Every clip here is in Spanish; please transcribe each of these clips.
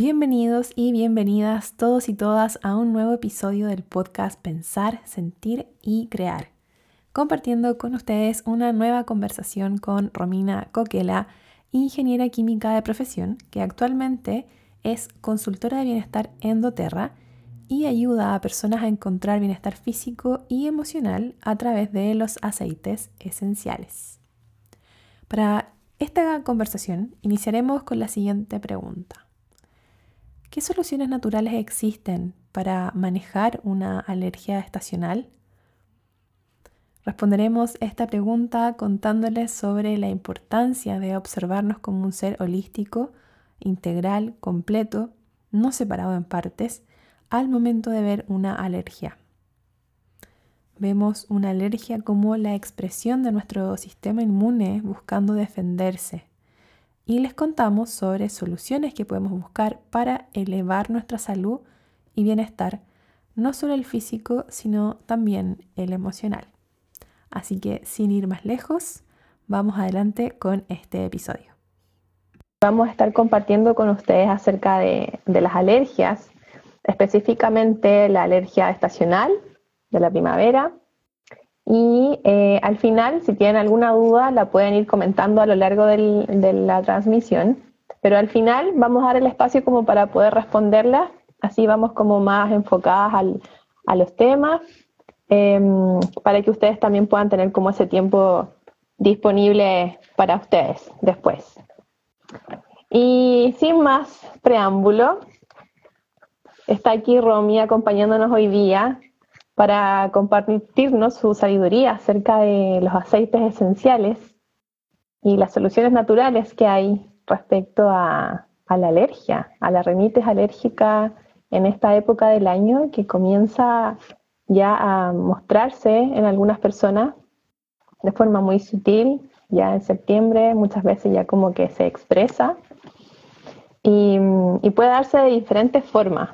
Bienvenidos y bienvenidas todos y todas a un nuevo episodio del podcast Pensar, Sentir y Crear, compartiendo con ustedes una nueva conversación con Romina Coquela, ingeniera química de profesión, que actualmente es consultora de bienestar en doTERRA y ayuda a personas a encontrar bienestar físico y emocional a través de los aceites esenciales. Para esta conversación iniciaremos con la siguiente pregunta. ¿Qué soluciones naturales existen para manejar una alergia estacional? Responderemos esta pregunta contándoles sobre la importancia de observarnos como un ser holístico, integral, completo, no separado en partes, al momento de ver una alergia. Vemos una alergia como la expresión de nuestro sistema inmune buscando defenderse, y les contamos sobre soluciones que podemos buscar para elevar nuestra salud y bienestar, no solo el físico, sino también el emocional. Así que sin ir más lejos, vamos adelante con este episodio. Vamos a estar compartiendo con ustedes acerca de, de las alergias, específicamente la alergia estacional de la primavera, y eh, al final, si tienen alguna duda, la pueden ir comentando a lo largo de la transmisión. Pero al final vamos a dar el espacio como para poder responderla. Así vamos como más enfocadas a los temas, em, para que ustedes también puedan tener como ese tiempo disponible para ustedes después. Y sin más preámbulo, está aquí Romy acompañándonos hoy día para compartirnos su sabiduría acerca de los aceites esenciales y las soluciones naturales que hay respecto a, la alergia, a la rinitis alérgica en esta época del año que comienza ya a mostrarse en algunas personas de forma muy sutil, ya en septiembre muchas veces ya como que se expresa y, puede darse de diferentes formas.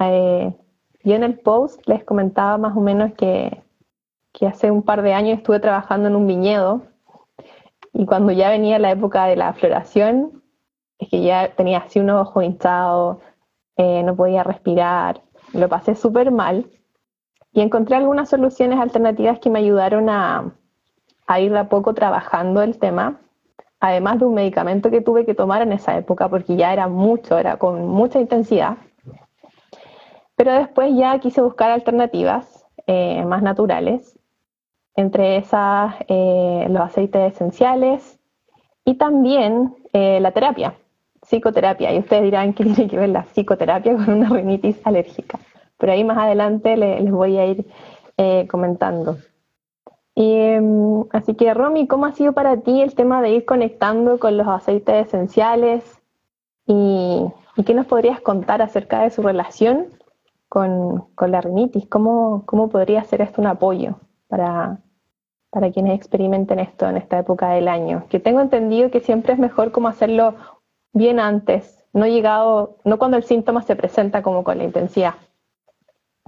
Eh, yo en el post les comentaba más o menos que, hace un par de años estuve trabajando en un viñedo y cuando ya venía la época de la floración, es que ya tenía así un ojo hinchado, eh, no podía respirar, lo pasé súper mal y encontré algunas soluciones alternativas que me ayudaron a, a ir a poco trabajando el tema, además de un medicamento que tuve que tomar en esa época porque ya era mucho, era con mucha intensidad. Pero después ya quise buscar alternativas eh, más naturales, entre esas eh, los aceites esenciales y también eh, la terapia, psicoterapia. Y ustedes dirán que tiene que ver la psicoterapia con una rinitis alérgica. Pero ahí más adelante les voy a ir comentando. Em, así que, Romy, ¿cómo ha sido para ti el tema de ir conectando con los aceites esenciales? ¿Y, y qué nos podrías contar acerca de su relación con, la rinitis? ¿Cómo, ¿Cómo, podría ser esto un apoyo para, para quienes experimenten esto en esta época del año? Que tengo entendido que siempre es mejor como hacerlo bien antes, no llegado, no cuando el síntoma se presenta como con la intensidad.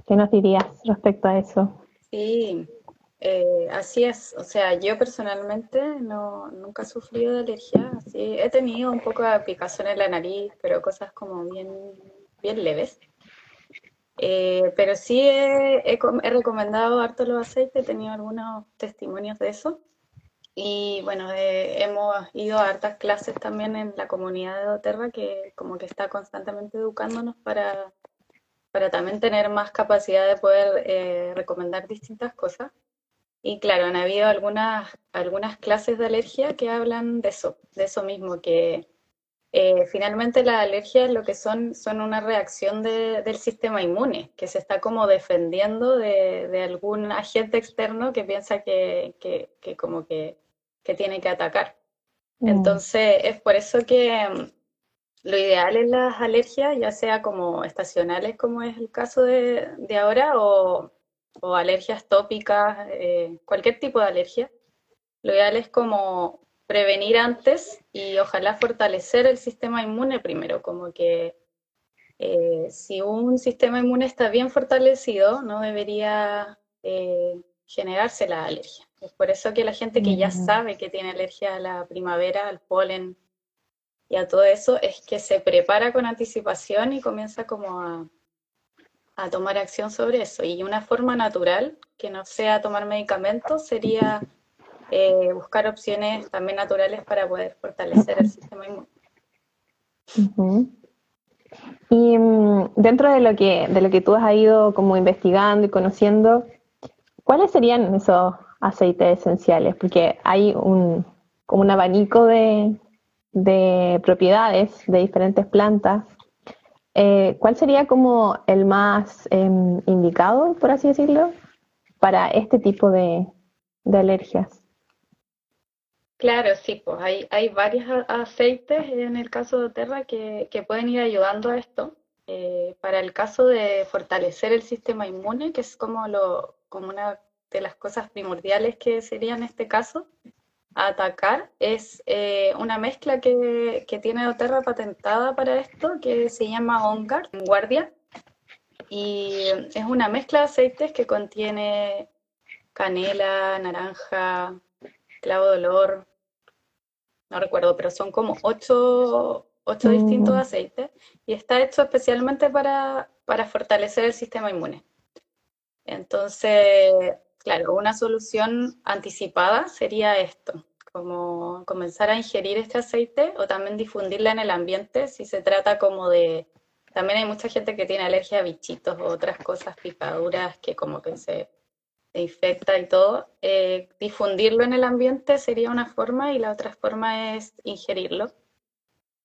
¿Qué nos dirías respecto a eso? Sí, eh, así es. O sea, yo personalmente no, nunca he sufrido de alergia. Sí, he tenido un poco de picazón en la nariz, pero cosas como bien, bien leves. Eh, pero sí he, recomendado harto los aceites, he tenido algunos testimonios de eso. Y bueno, hemos ido a hartas clases también en la comunidad de doTERRA que como que está constantemente educándonos para, para también tener más capacidad de poder eh, recomendar distintas cosas. Y claro, han habido algunas, algunas clases de alergia que hablan de eso, de eso mismo, que eh, finalmente las alergias lo que son son una reacción del sistema inmune, que se está como defendiendo de, algún agente externo que piensa que, como que, tiene que atacar. Mm. Entonces es por eso que mm, lo ideal en las alergias, ya sea como estacionales como es el caso de, ahora, o, alergias tópicas, eh, cualquier tipo de alergia, lo ideal es como prevenir antes y ojalá fortalecer el sistema inmune primero, como que eh, si un sistema inmune está bien fortalecido, no debería eh, generarse la alergia. Es por eso que la gente que ya sabe que tiene alergia a la primavera, al polen, y a todo eso es que se prepara con anticipación y comienza como a, a tomar acción sobre eso. Y una forma natural, que no sea tomar medicamentos, sería eh, buscar opciones también naturales para poder fortalecer el sistema inmune. Y mm, dentro de lo que de lo que tú has ido como investigando y conociendo, ¿cuáles serían esos aceites esenciales? Porque hay un como un abanico de, de propiedades de diferentes plantas. Eh, ¿Cuál sería como el más em, indicado, por así decirlo, para este tipo de, de alergias? Claro, sí, pues hay, hay varios aceites en el caso de Terra que, que pueden ir ayudando a esto. Eh, para el caso de fortalecer el sistema inmune, que es como, lo, como una de las cosas primordiales que sería en este caso, atacar, es eh, una mezcla que, que tiene Oterra patentada para esto, que se llama OnGuard, guardia, y es una mezcla de aceites que contiene canela, naranja, clavo de olor, no recuerdo, pero son como ocho, ocho distintos mm. aceites y está hecho especialmente para, para fortalecer el sistema inmune. Entonces, claro, una solución anticipada sería esto, como comenzar a ingerir este aceite o también difundirla en el ambiente si se trata como de... También hay mucha gente que tiene alergia a bichitos o otras cosas, picaduras, que como que se infecta y todo, eh, difundirlo en el ambiente sería una forma y la otra forma es ingerirlo.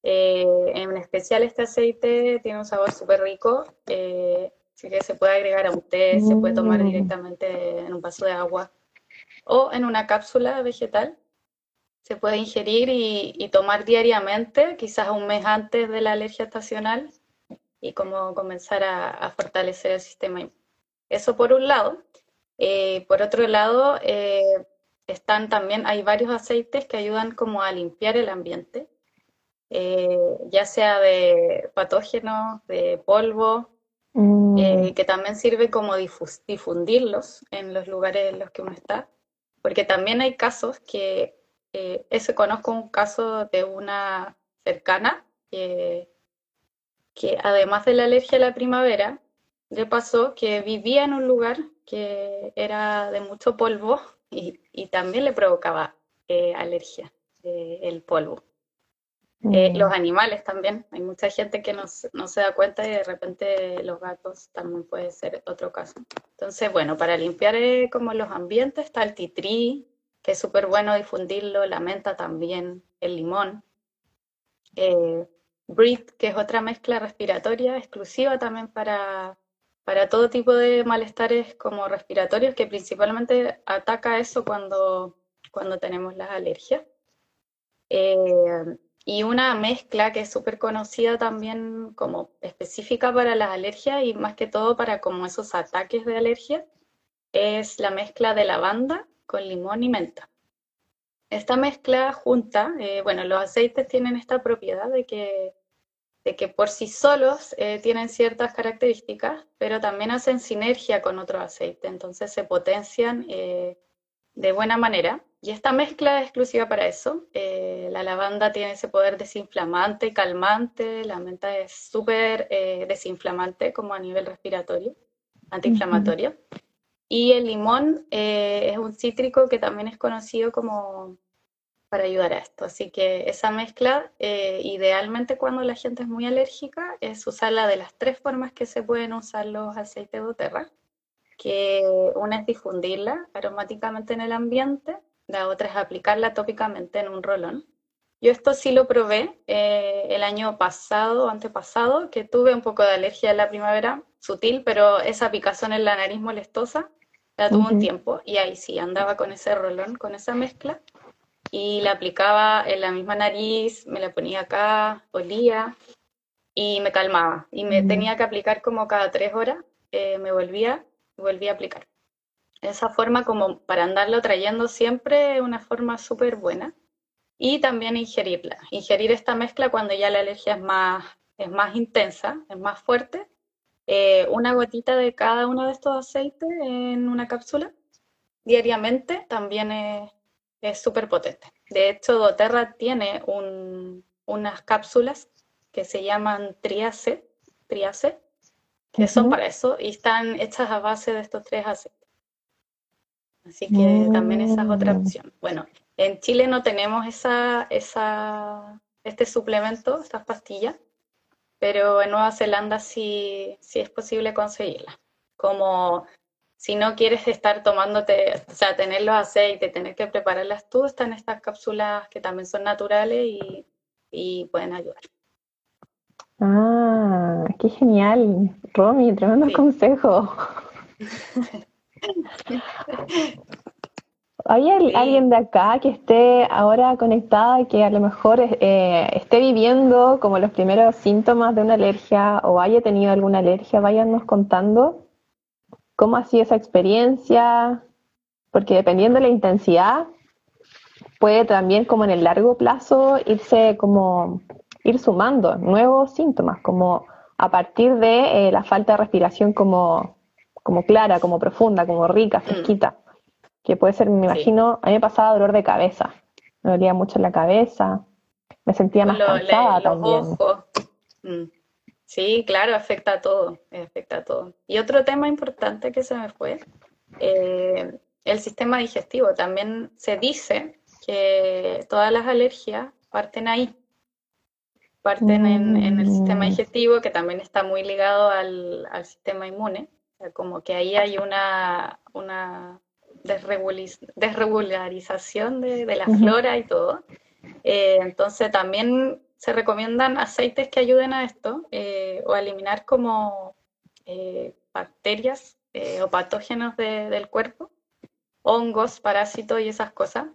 Eh, en especial este aceite tiene un sabor súper rico, eh, así que se puede agregar a un té, se puede tomar mm. directamente en un vaso de agua o en una cápsula vegetal. Se puede ingerir y, tomar diariamente, quizás un mes antes de la alergia estacional, y como comenzar a, a fortalecer el sistema. Eso por un lado. Eh, por otro lado, eh, están también, hay varios aceites que ayudan como a limpiar el ambiente, eh, ya sea de patógenos, de polvo, mm. que también sirve como difundirlos en los lugares en los que uno está, porque también hay casos que, ese conozco un caso de una cercana que además de la alergia a la primavera, le pasó que vivía en un lugar que era de mucho polvo y, también le provocaba eh, alergia eh, el polvo. Eh, mm. los animales también, hay mucha gente que no, no, se da cuenta y de repente los gatos también puede ser otro caso. Entonces, bueno, para limpiar como los ambientes está el titrí, que es súper bueno difundirlo, la menta también, el limón. Breathe, que es otra mezcla respiratoria exclusiva también para, para todo tipo de malestares como respiratorios, que principalmente ataca eso cuando, cuando tenemos las alergias. Eh, y una mezcla que es súper conocida también como específica para las alergias y más que todo para como esos ataques de alergia, es la mezcla de lavanda con limón y menta. Esta mezcla junta, eh, bueno, los aceites tienen esta propiedad de que de que por sí solos eh, tienen ciertas características, pero también hacen sinergia con otro aceite, entonces se potencian eh, de buena manera. Y esta mezcla es exclusiva para eso. Eh, la lavanda tiene ese poder desinflamante y calmante, la menta es súper desinflamante como a nivel respiratorio, antiinflamatorio. Y el limón es un cítrico que también es conocido como para ayudar a esto. Así que esa mezcla, eh, idealmente cuando la gente es muy alérgica, es usarla de las tres formas que se pueden usar los aceites de doTERRA, que una es difundirla aromáticamente en el ambiente, la otra es aplicarla tópicamente en un rolón. Yo esto sí lo probé eh, el año pasado, antepasado, que tuve un poco de alergia en la primavera, sutil, pero esa picazón en la nariz molestosa la tuve un tiempo y ahí sí andaba con ese rolón, con esa mezcla y la aplicaba en la misma nariz, me la ponía acá, olía y me calmaba. Y me tenía que aplicar como cada tres horas, eh, me volvía, volvía a aplicar. Esa forma como para andarlo trayendo siempre una forma súper buena. Y también ingerirla. Ingerir esta mezcla cuando ya la alergia es más, es más intensa, es más fuerte. Eh, una gotita de cada uno de estos aceites en una cápsula diariamente también es es súper potente. De hecho, doTERRA tiene un, unas cápsulas que se llaman triace, triace que son para eso y están hechas a base de estos tres aceites. Así que también esa es otra mm. opción. Bueno, en Chile no tenemos esa, esa, este suplemento, estas pastillas, pero en Nueva Zelanda sí, sí es posible conseguirla. Como si no quieres estar tomándote, o sea, tener los aceites, tener que prepararlas tú, están estas cápsulas que también son naturales y, y pueden ayudar. Ah, qué genial, Romy, tremendo consejo. ¿Hay alguien de acá que esté ahora conectada, que a lo mejor eh, esté viviendo como los primeros síntomas de una alergia o haya tenido alguna alergia? Váyanos contando cómo ha sido esa experiencia, porque dependiendo de la intensidad, puede también como en el largo plazo irse como ir sumando nuevos síntomas, como a partir de eh, la falta de respiración como, como clara, como profunda, como rica, mm. fresquita, que puede ser, me imagino, a mí me pasaba dolor de cabeza, me dolía mucho la cabeza, me sentía más cansada también. Mm. Sí, claro, afecta a todo, afecta a todo. Y otro tema importante que se me fue, eh, el sistema digestivo. También se dice que todas las alergias parten ahí, parten en, el sistema mm. digestivo, que también está muy ligado al, sistema inmune. como que ahí hay una, una desregularización de, la flora y todo. Eh, entonces también se recomiendan aceites que ayuden a esto eh, o a eliminar como eh, bacterias o patógenos del cuerpo, hongos, parásitos y esas cosas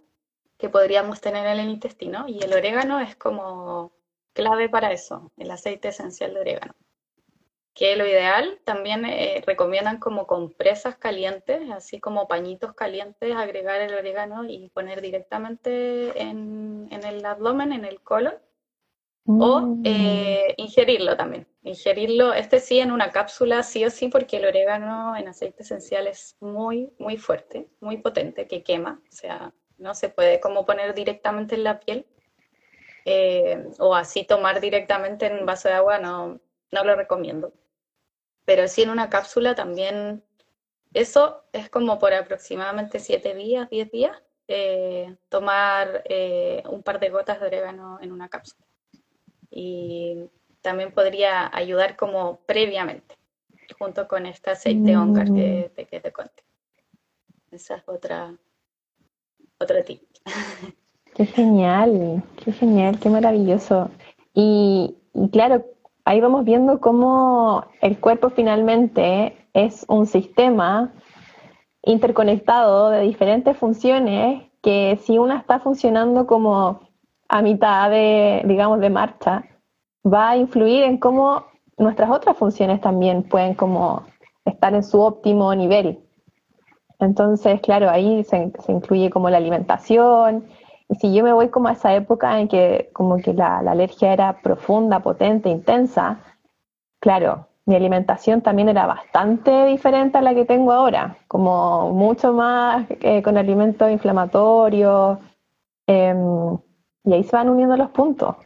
que podríamos tener en el intestino. Y el orégano es como clave para eso, el aceite esencial de orégano. Que lo ideal también eh, recomiendan como compresas calientes, así como pañitos calientes, agregar el orégano y poner directamente en, el abdomen, en el colon, o mm. eh, ingerirlo también. Ingerirlo, este sí, en una cápsula, sí o sí, porque el orégano en aceite esencial es muy, muy fuerte, muy potente, que quema, o sea, no se puede como poner directamente en la piel eh, o así tomar directamente en un vaso de agua, no, no lo recomiendo. Pero sí en una cápsula también, eso es como por aproximadamente 7 días, 10 días, eh, tomar eh, un par de gotas de orégano en una cápsula. Y también podría ayudar como previamente, junto con este aceite mm. que, te, que te conté. Esa es otra, otra tip. Qué genial, qué genial, qué maravilloso. Y, claro, ahí vamos viendo cómo el cuerpo finalmente es un sistema interconectado de diferentes funciones que si una está funcionando como a mitad de, digamos, de marcha, va a influir en cómo nuestras otras funciones también pueden como estar en su óptimo nivel. Entonces, claro, ahí se, se incluye como la alimentación, y si yo me voy como a esa época en que como que la, alergia era profunda, potente, intensa, claro, mi alimentación también era bastante diferente a la que tengo ahora, como mucho más eh, con alimentos inflamatorios, em, y ahí se van uniendo los puntos.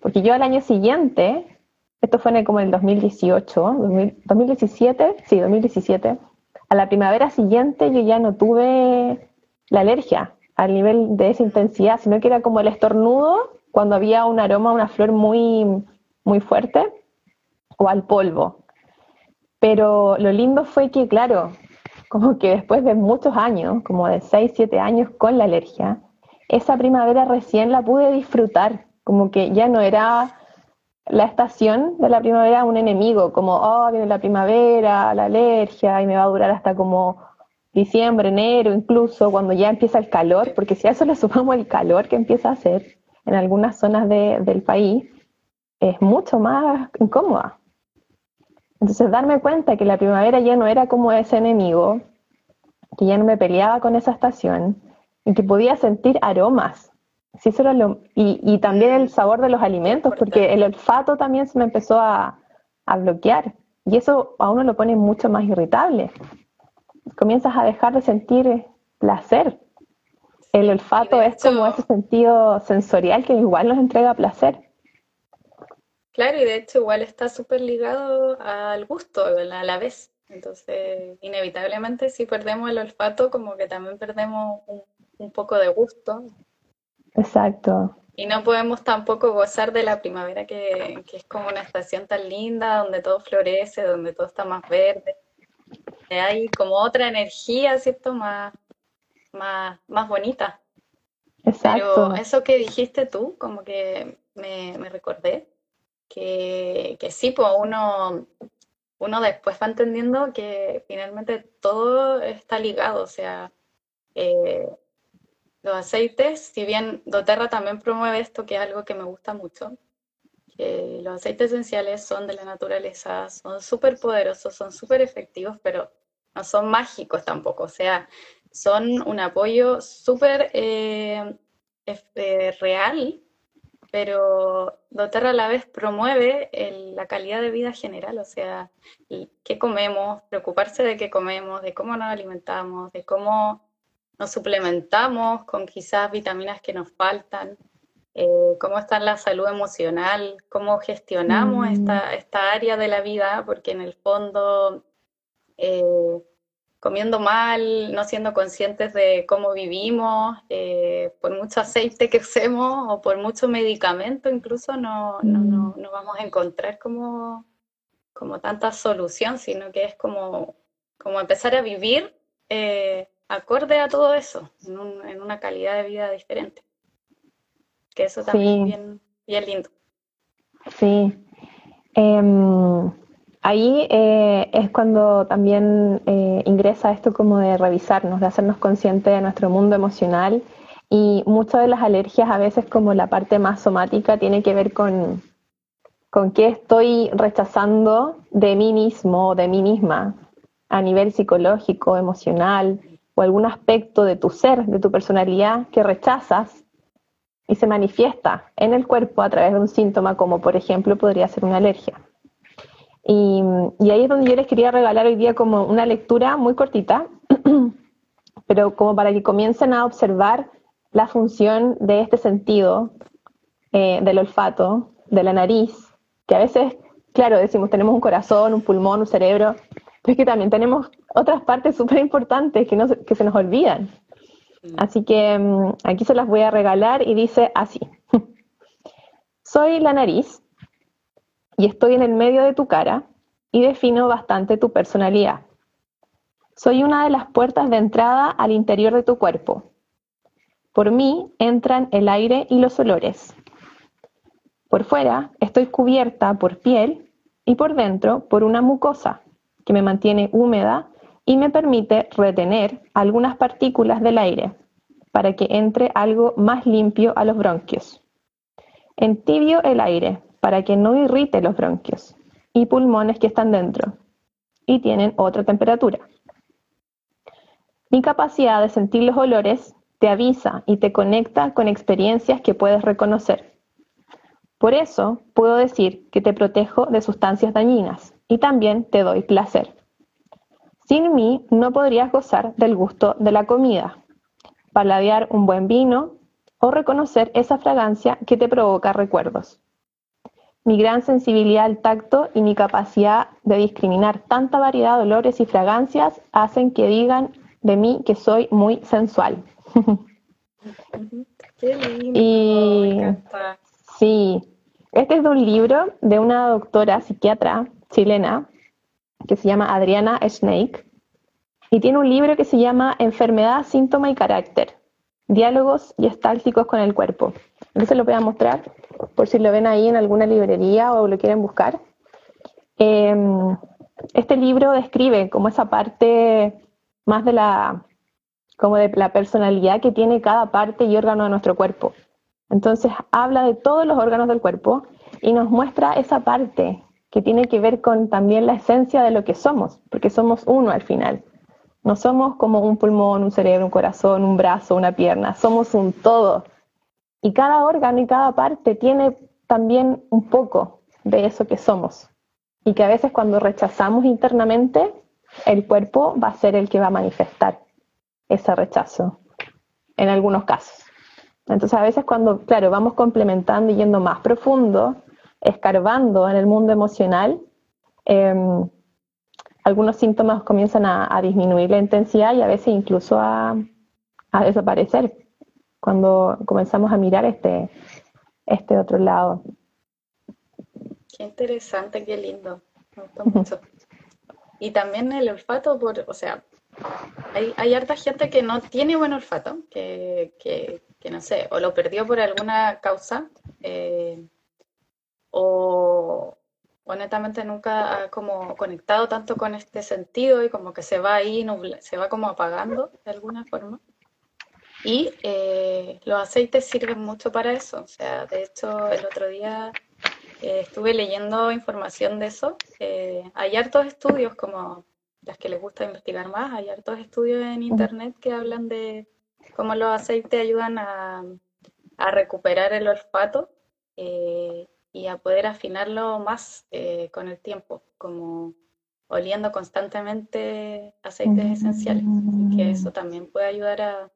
Porque yo al año siguiente, esto fue en como el 2018, 2017, sí, 2017, a la primavera siguiente yo ya no tuve la alergia, al nivel de esa intensidad, sino que era como el estornudo cuando había un aroma, una flor muy, muy fuerte, o al polvo. Pero lo lindo fue que, claro, como que después de muchos años, como de 6, 7 años con la alergia, esa primavera recién la pude disfrutar, como que ya no era la estación de la primavera un enemigo, como, oh, viene la primavera, la alergia, y me va a durar hasta como diciembre, enero, incluso cuando ya empieza el calor, porque si a eso le sumamos el calor que empieza a hacer en algunas zonas del país, es mucho más incómoda. Entonces darme cuenta que la primavera ya no era como ese enemigo, que ya no me peleaba con esa estación y que podía sentir aromas. Sí, eso lo, y, también el sabor de los alimentos, porque el olfato también se me empezó a, a bloquear y eso a uno lo pone mucho más irritable comienzas a dejar de sentir placer. El olfato es como ese sentido sensorial que igual nos entrega placer. Claro, y de hecho igual está súper ligado al gusto a la vez. Entonces, inevitablemente si perdemos el olfato, como que también perdemos un, poco de gusto. Exacto. Y no podemos tampoco gozar de la primavera, que, que, es como una estación tan linda, donde todo florece, donde todo está más verde. Hay como otra energía, ¿cierto? Más, más, más bonita. Exacto. Pero eso que dijiste tú, como que me, me recordé, que, que sí, pues uno uno después va entendiendo que finalmente todo está ligado, o sea, eh, los aceites, si bien doTERRA también promueve esto, que es algo que me gusta mucho, que los aceites esenciales son de la naturaleza, son súper poderosos, son súper efectivos, pero no son mágicos tampoco, o sea, son un apoyo súper eh, eh, real pero doTERRA a la vez promueve la calidad de vida general, o sea, qué comemos, preocuparse de qué comemos, de cómo nos alimentamos, de cómo nos suplementamos con quizás vitaminas que nos faltan, eh, cómo está la salud emocional, cómo gestionamos mm. esta, esta área de la vida, porque en el fondo eh, comiendo mal, no siendo conscientes de cómo vivimos, eh, por mucho aceite que usemos o por mucho medicamento, incluso no, no, mm. vamos a encontrar como, como tanta solución, sino que es como, como empezar a vivir acorde a todo eso, en, una calidad de vida diferente. Que eso también es bien, bien lindo. Sí. Em, Ahí eh, es cuando también eh, ingresa esto como de revisarnos, de hacernos conscientes de nuestro mundo emocional y muchas de las alergias a veces como la parte más somática tiene que ver con, con qué estoy rechazando de mí mismo o de mí misma a nivel psicológico, emocional o algún aspecto de tu ser, de tu personalidad que rechazas y se manifiesta en el cuerpo a través de un síntoma como por ejemplo podría ser una alergia. Y, ahí es donde yo les quería regalar hoy día como una lectura muy cortita, pero como para que comiencen a observar la función de este sentido eh, del olfato, de la nariz, que a veces, claro, decimos tenemos un corazón, un pulmón, un cerebro, pero es que también tenemos otras partes súper importantes que, no, que se nos olvidan. Mm. Así que mm, aquí se las voy a regalar y dice así. Soy la nariz y estoy en el medio de tu cara y defino bastante tu personalidad. Soy una de las puertas de entrada al interior de tu cuerpo. Por mí entran el aire y los olores. Por fuera estoy cubierta por piel y por dentro por una mucosa que me mantiene húmeda y me permite retener algunas partículas del aire para que entre algo más limpio a los bronquios. Entibio el aire para que no irrite los bronquios y pulmones que están dentro y tienen otra temperatura. Mi capacidad de sentir los olores te avisa y te conecta con experiencias que puedes reconocer. Por eso puedo decir que te protejo de sustancias dañinas y también te doy placer. Sin mí no podrías gozar del gusto de la comida, paladear un buen vino o reconocer esa fragancia que te provoca recuerdos. Mi gran sensibilidad al tacto y mi capacidad de discriminar tanta variedad de olores y fragancias hacen que digan de mí que soy muy sensual. Qué lindo, y sí, este es de un libro de una doctora psiquiatra chilena que se llama Adriana Snake y tiene un libro que se llama Enfermedad, síntoma y carácter, diálogos y estálticos con el cuerpo. Entonces lo voy a mostrar por si lo ven ahí en alguna librería o lo quieren buscar. Em, este libro describe como esa parte más de la, como de la personalidad que tiene cada parte y órgano de nuestro cuerpo. Entonces habla de todos los órganos del cuerpo y nos muestra esa parte que tiene que ver con también la esencia de lo que somos, porque somos uno al final. No somos como un pulmón, un cerebro, un corazón, un brazo, una pierna, somos un todo y cada órgano y cada parte tiene también un poco de eso que somos. Y que a veces cuando rechazamos internamente, el cuerpo va a ser el que va a manifestar ese rechazo, en algunos casos. Entonces a veces cuando, claro, vamos complementando y yendo más profundo, escarbando en el mundo emocional, em, algunos síntomas comienzan a, disminuir la intensidad y a veces incluso a, desaparecer cuando comenzamos a mirar este, este otro lado. Qué interesante, qué lindo. Me gustó mucho. Y también el olfato, por, o sea, hay, hay harta gente que no tiene buen olfato, que, que, no sé, o lo perdió por alguna causa, eh, o, honestamente nunca ha como conectado tanto con este sentido y como que se va ahí, se va como apagando de alguna forma. Y eh, los aceites sirven mucho para eso. O sea, de hecho, el otro día eh, estuve leyendo información de eso. Eh, hay hartos estudios, como las que les gusta investigar más, hay hartos estudios en internet que hablan de cómo los aceites ayudan a, a recuperar el olfato y a poder afinarlo más eh, con el tiempo, como oliendo constantemente aceites esenciales. Y que eso también puede ayudar a,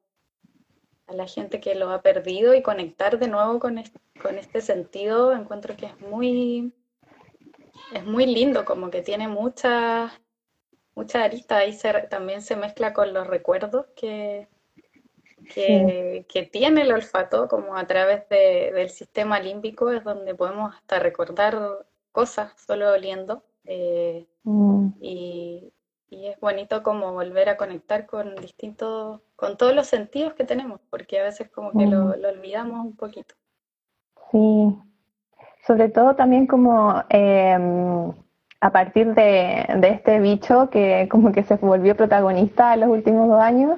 a, la gente que lo ha perdido y conectar de nuevo con este, con este sentido. Encuentro que es muy, es muy lindo, como que tiene muchas mucha aristas. Ahí también se mezcla con los recuerdos que, que, tiene el olfato, como a través del sistema límbico, es donde podemos hasta recordar cosas solo oliendo. Eh, mm. y, es bonito como volver a conectar con distintos, con todos los sentidos que tenemos, porque a veces como que lo, mm. olvidamos un poquito. Sí, sobre todo también como em, a partir de, de, este bicho que como que se volvió protagonista en los últimos dos años,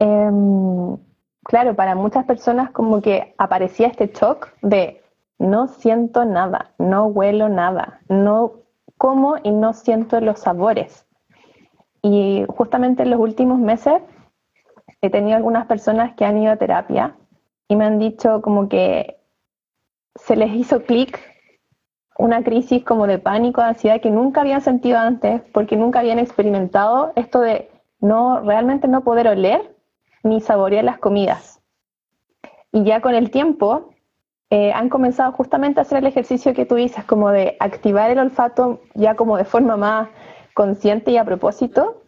Em, claro, para muchas personas como que aparecía este shock de no siento nada, no huelo nada, no como y no siento los sabores. Y justamente en los últimos meses he tenido algunas personas que han ido a terapia y me han dicho como que se les hizo clic una crisis como de pánico, de ansiedad que nunca habían sentido antes porque nunca habían experimentado esto de no realmente no poder oler ni saborear las comidas. Y ya con el tiempo eh, han comenzado justamente a hacer el ejercicio que tú dices, como de activar el olfato ya como de forma más consciente y a propósito,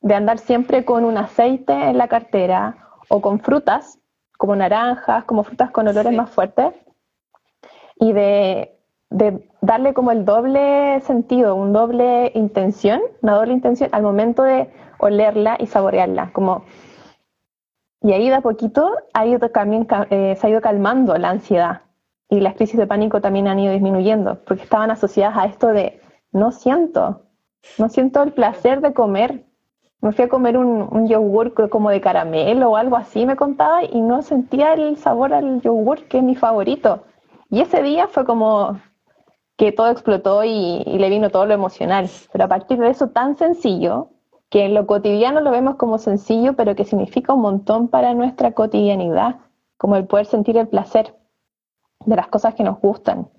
de andar siempre con un aceite en la cartera o con frutas, como naranjas, como frutas con olores más fuertes, y de, de, darle como el doble sentido, un doble intención, una doble intención al momento de olerla y saborearla, como y ahí de a poquito ha ido también, eh, se ha ido calmando la ansiedad y las crisis de pánico también han ido disminuyendo, porque estaban asociadas a esto de no siento, no siento el placer de comer. Me fui a comer un, un yogur como de caramelo o algo así, me contaba, y no sentía el sabor al yogur, que es mi favorito. Y ese día fue como que todo explotó y le vino todo lo emocional. Pero a partir de eso tan sencillo, que en lo cotidiano lo vemos como sencillo, pero que significa un montón para nuestra cotidianidad, como el poder sentir el placer de las cosas que nos gustan.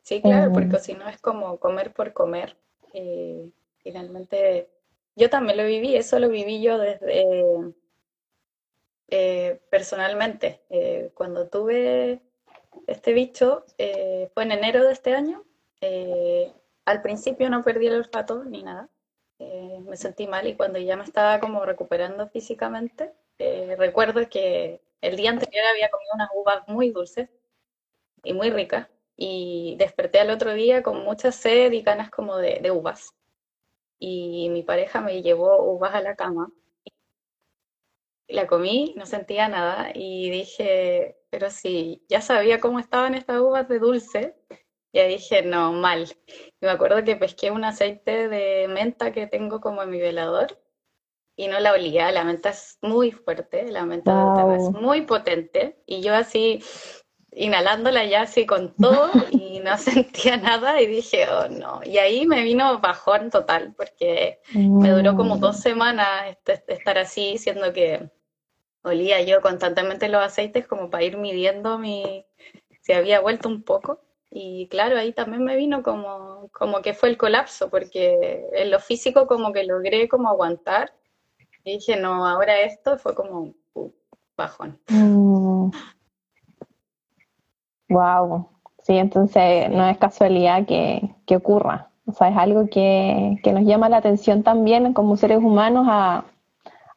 Sí, claro, porque si no es como comer por comer. Eh, finalmente, yo también lo viví, eso lo viví yo desde eh, personalmente. Eh, cuando tuve este bicho, fue en enero de este año. al principio no perdí el olfato ni nada. Eh, me sentí mal y cuando ya me estaba como recuperando físicamente, eh, recuerdo que el día anterior había comido unas uvas muy dulces y muy ricas y desperté al otro día con mucha sed y ganas como de, uvas. Y mi pareja me llevó uvas a la cama. La comí, no sentía nada y dije, pero si ya sabía cómo estaban estas uvas de dulce, y dije, no, mal. Y me acuerdo que pesqué un aceite de menta que tengo como en mi velador y no la olía. La menta es muy fuerte, la menta es muy potente. Y yo así inhalándola ya así con todo y no sentía nada y dije, oh no. Y ahí me vino bajón total porque me duró como dos mm. semanas estar así, siendo que olía yo constantemente los aceites como para ir midiendo mi, si había vuelto un poco. Y claro, ahí también me vino como, como que fue el colapso, porque en lo físico como que logré como aguantar. Y dije, no, ahora esto fue como uh, bajón. Wow, Sí, entonces no es casualidad que, que ocurra. O sea, es algo que, que, nos llama la atención también como seres humanos a,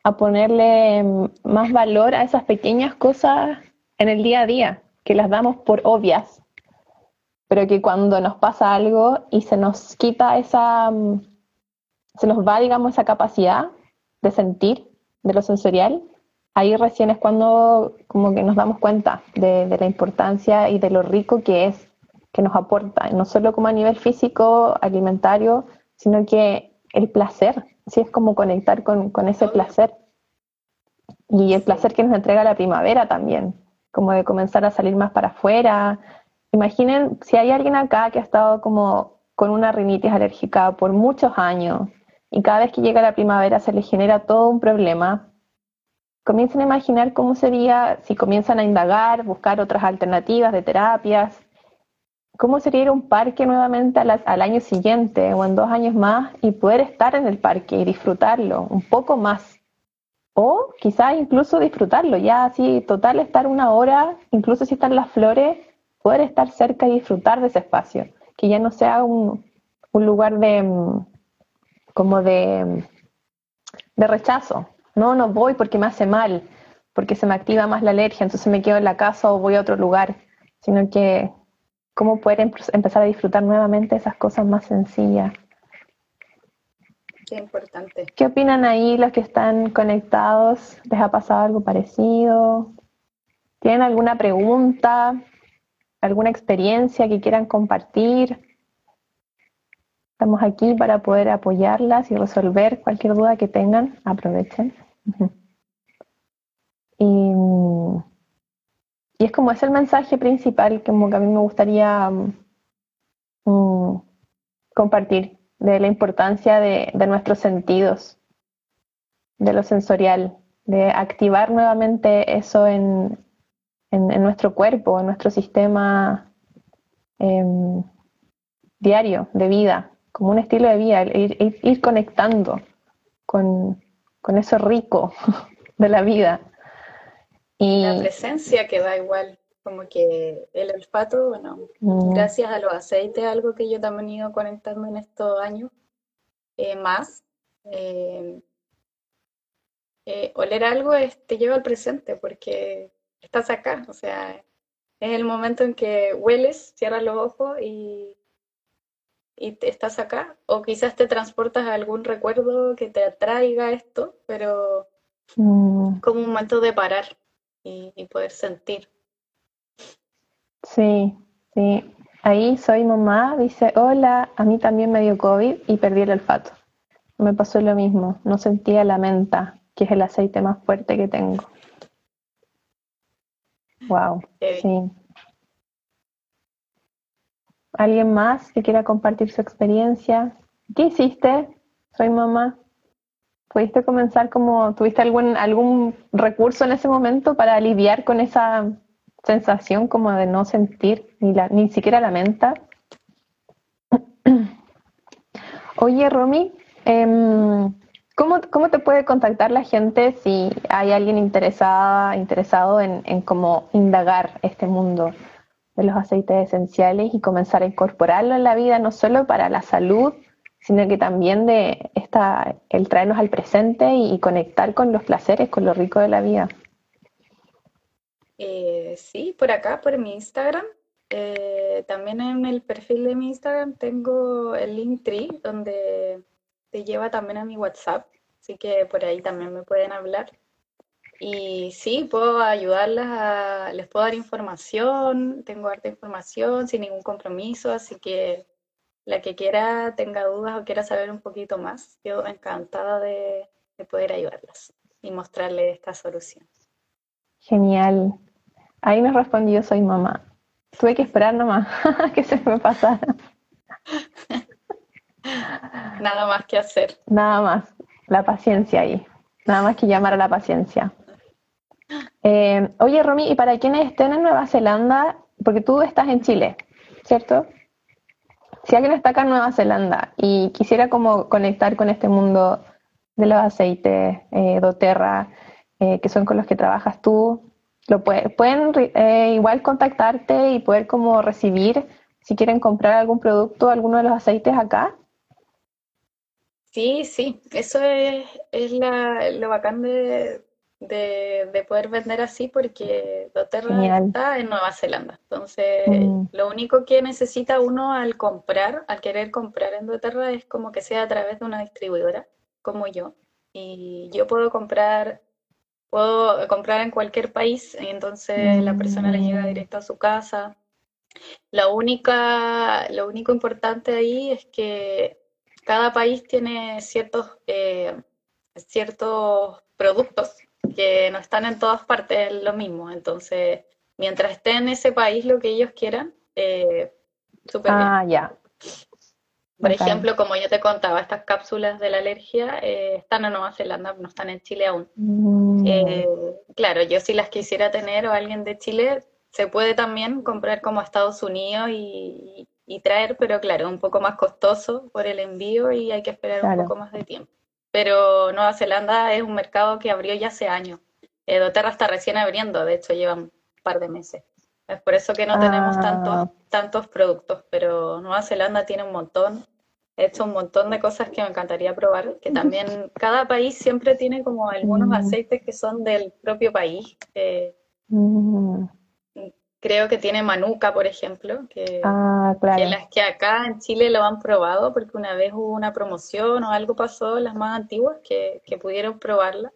a ponerle más valor a esas pequeñas cosas en el día a día, que las damos por obvias, pero que cuando nos pasa algo y se nos quita esa, se nos va, digamos, esa capacidad de sentir, de lo sensorial, ahí recién es cuando como que nos damos cuenta de, de la importancia y de lo rico que es, que nos aporta, no solo como a nivel físico, alimentario, sino que el placer, sí es como conectar con, con ese placer. Y el placer que nos entrega la primavera también, como de comenzar a salir más para afuera. Imaginen si hay alguien acá que ha estado como con una rinitis alérgica por muchos años y cada vez que llega la primavera se le genera todo un problema. Comiencen a imaginar cómo sería si comienzan a indagar, buscar otras alternativas de terapias. ¿Cómo sería ir a un parque nuevamente al, año siguiente o en dos años más y poder estar en el parque y disfrutarlo un poco más? O quizás incluso disfrutarlo, ya así, total, estar una hora, incluso si están las flores, poder estar cerca y disfrutar de ese espacio, que ya no sea un, un lugar de mm, como de, de rechazo. No, no voy porque me hace mal, porque se me activa más la alergia, entonces me quedo en la casa o voy a otro lugar, sino que cómo poder empezar a disfrutar nuevamente esas cosas más sencillas. Qué importante. ¿Qué opinan ahí los que están conectados? ¿Les ha pasado algo parecido? ¿Tienen alguna pregunta? ¿Alguna experiencia que quieran compartir? Estamos aquí para poder apoyarlas y resolver cualquier duda que tengan. Aprovechen. Y, y es como es el mensaje principal que, como que a mí me gustaría um, compartir de la importancia de, de, nuestros sentidos, de lo sensorial, de activar nuevamente eso en, en, en nuestro cuerpo, en nuestro sistema eh, diario de vida, como un estilo de vida, ir, conectando con, con, eso rico de la vida. Y la presencia que da igual como que el olfato, bueno, mm. gracias a los aceites, algo que yo también he ido conectando en estos años eh, más, eh, eh, oler algo es, te lleva al presente porque estás acá, o sea, es el momento en que hueles, cierras los ojos y, y te, estás acá, o quizás te transportas a algún recuerdo que te atraiga esto, pero mm. como un momento de parar y, y poder sentir. Sí, sí. Ahí soy mamá, dice, hola, a mí también me dio COVID y perdí el olfato. Me pasó lo mismo, no sentía la menta, que es el aceite más fuerte que tengo. Wow, sí. ¿Alguien más que quiera compartir su experiencia? ¿Qué hiciste? Soy mamá. ¿Pudiste comenzar como, tuviste algún, algún recurso en ese momento para aliviar con esa sensación como de no sentir ni, la, ni siquiera la menta. Oye, Romy, eh, ¿cómo, ¿cómo, te puede contactar la gente si hay alguien interesada, interesado en, en cómo indagar este mundo de los aceites esenciales y comenzar a incorporarlo en la vida, no solo para la salud, sino que también de esta, el traernos al presente y, y conectar con los placeres, con lo rico de la vida? Eh, sí, por acá, por mi Instagram. Eh, también en el perfil de mi Instagram tengo el link tree donde te lleva también a mi WhatsApp, así que por ahí también me pueden hablar. Y sí, puedo ayudarlas, a, les puedo dar información, tengo harta información sin ningún compromiso, así que la que quiera, tenga dudas o quiera saber un poquito más, yo encantada de, de poder ayudarlas y mostrarles esta solución. Genial. Ahí me respondió, soy mamá. Tuve que esperar nomás que se me pasara. Nada más que hacer. Nada más, la paciencia ahí. Nada más que llamar a la paciencia. Eh, oye, Romy, y para quienes estén en Nueva Zelanda, porque tú estás en Chile, ¿cierto? Si alguien está acá en Nueva Zelanda y quisiera como conectar con este mundo de los aceites, eh, doTERRA, eh, que son con los que trabajas tú, lo pueden eh, igual contactarte y poder como recibir si quieren comprar algún producto, alguno de los aceites acá. Sí, sí, eso es, es la, lo bacán de, de, poder vender así porque doTERRA está en Nueva Zelanda. Entonces, mm. lo único que necesita uno al comprar, al querer comprar en doTERRA es como que sea a través de una distribuidora, como yo. Y yo puedo comprar, puedo comprar en cualquier país, y entonces la persona le llega mm. directo a su casa. La única, lo único importante ahí es que cada país tiene ciertos, eh, ciertos productos que no están en todas partes lo mismo. Entonces, mientras esté en ese país lo que ellos quieran, eh, súper ah, ya. Por ejemplo, como yo te contaba, estas cápsulas de la alergia eh, están en Nueva Zelanda, no están en Chile aún. Mm. Eh, claro, yo si las quisiera tener o alguien de Chile, se puede también comprar como a Estados Unidos y, traer, pero claro, un poco más costoso por el envío y hay que esperar un poco más de tiempo pero Nueva Zelanda es un mercado que abrió ya hace años. Eh, Doterra está recién abriendo, de hecho lleva un par de meses. Es por eso que no tenemos ah. tantos, tantos productos, pero Nueva Zelanda tiene un montón. He hecho un montón de cosas que me encantaría probar, que también cada país siempre tiene como algunos mm. aceites que son del propio país. Eh, mm creo que tiene Manuka, por ejemplo, que, ah, las que acá en Chile lo han probado porque una vez hubo una promoción o algo pasó, las más antiguas, que, pudieron probarla.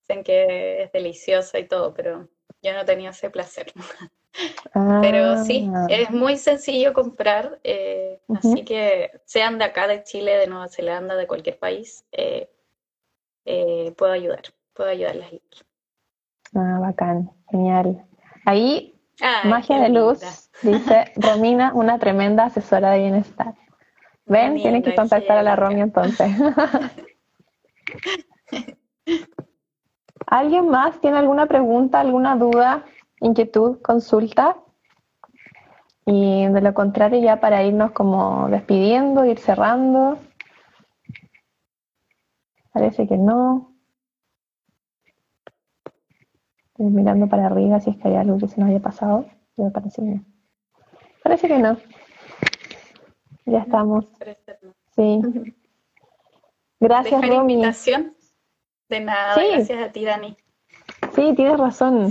Dicen que es deliciosa y todo, pero yo no tenía ese placer. Pero sí, ah. es muy sencillo comprar, eh, así que sean de acá, de Chile, de Nueva Zelanda, de cualquier país, eh, eh, puedo ayudar, puedo ayudarlas. Ah, bacán, genial. Ahí Magia de luz, dice Romina, una tremenda asesora de bienestar. Ven, tienen que contactar a la Romy entonces. ¿Alguien más tiene alguna pregunta, alguna duda, inquietud, consulta? Y de lo contrario, ya para irnos como despidiendo, ir cerrando. Parece que no. Mirando para arriba si es que hay algo que se nos haya pasado. Me parece que Parece que no. Ya estamos. Sí. Gracias, Romy. invitación? De nada, gracias a ti, Dani. Sí, tienes razón.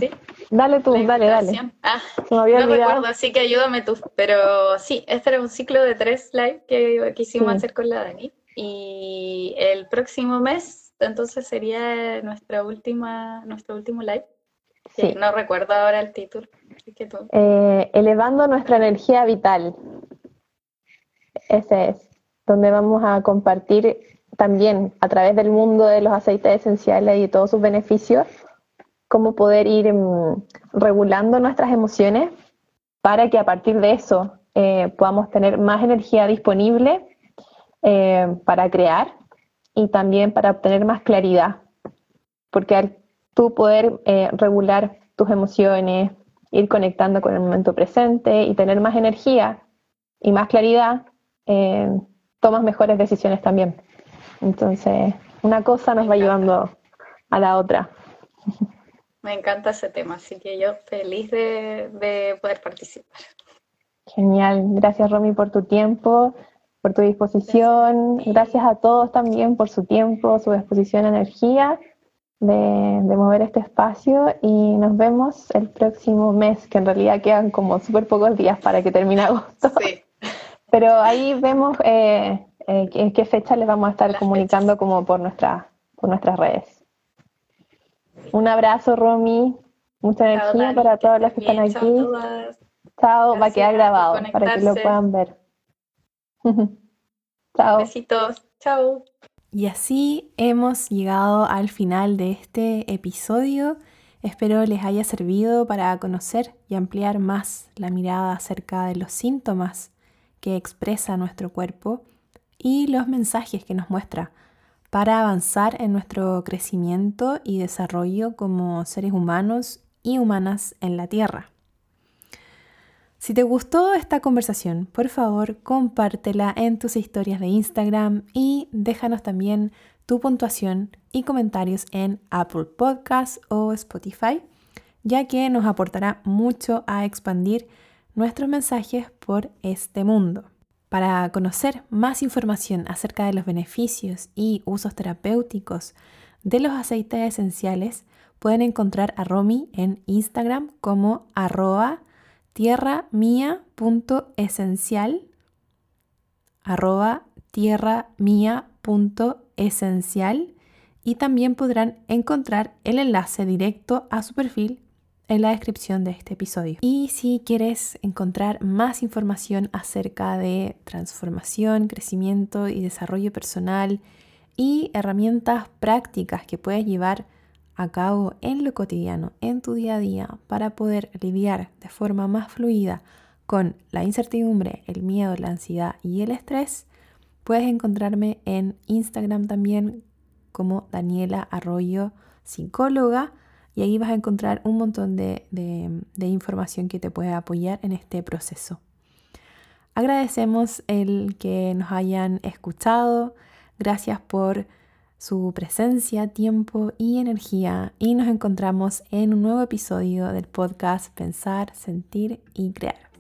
Dale tú, dale, dale. Ah, no recuerdo, así que ayúdame tú. Pero sí, este era un ciclo de tres live que quisimos hacer con la Dani. Y el próximo mes, entonces sería nuestra última, nuestro último live. Sí. No recuerdo ahora el título. Eh, elevando nuestra energía vital. Ese es, donde vamos a compartir también a través del mundo de los aceites esenciales y todos sus beneficios, cómo poder ir mm, regulando nuestras emociones para que a partir de eso eh, podamos tener más energía disponible eh, para crear y también para obtener más claridad. Porque al tú poder eh, regular tus emociones, ir conectando con el momento presente y tener más energía y más claridad, eh, tomas mejores decisiones también. Entonces, una cosa nos va llevando a la otra. Me encanta ese tema, así que yo feliz de, poder participar. Genial, gracias Romy por tu tiempo, por tu disposición, gracias a todos también por su tiempo, su disposición, energía de, mover este espacio y nos vemos el próximo mes, que en realidad quedan como súper pocos días para que termine agosto. Sí. Pero ahí vemos eh, eh, en qué fecha les vamos a estar comunicando como por, nuestra, por nuestras redes. Un abrazo, Romy. Mucha energía para todos los que están aquí. Chao, va a quedar grabado para que lo puedan ver. Chao. Besitos. Chao. Y así hemos llegado al final de este episodio. Espero les haya servido para conocer y ampliar más la mirada acerca de los síntomas que expresa nuestro cuerpo y los mensajes que nos muestra para avanzar en nuestro crecimiento y desarrollo como seres humanos y humanas en la Tierra. Si te gustó esta conversación, por favor compártela en tus historias de Instagram y déjanos también tu puntuación y comentarios en Apple Podcasts o Spotify. ya que nos aportará mucho a expandir nuestros mensajes por este mundo. Para conocer más información acerca de los beneficios y usos terapéuticos de los aceites esenciales, pueden encontrar a Romy en Instagram como arroba tierramia.esencial arroba tierramia.esencial y también podrán encontrar el enlace directo a su perfil en la descripción de este episodio. Y si quieres encontrar más información acerca de transformación, crecimiento y desarrollo personal y herramientas prácticas que puedes llevar a cabo en lo cotidiano, en tu día a día, para poder lidiar de forma más fluida con la incertidumbre, el miedo, la ansiedad y el estrés, puedes encontrarme en Instagram también como Daniela Arroyo Psicóloga y ahí vas a encontrar un montón de, información que te puede apoyar en este proceso. Agradecemos el que nos hayan escuchado, gracias por su presencia, tiempo y energía y nos encontramos en un nuevo episodio del podcast Pensar, Sentir y Crear.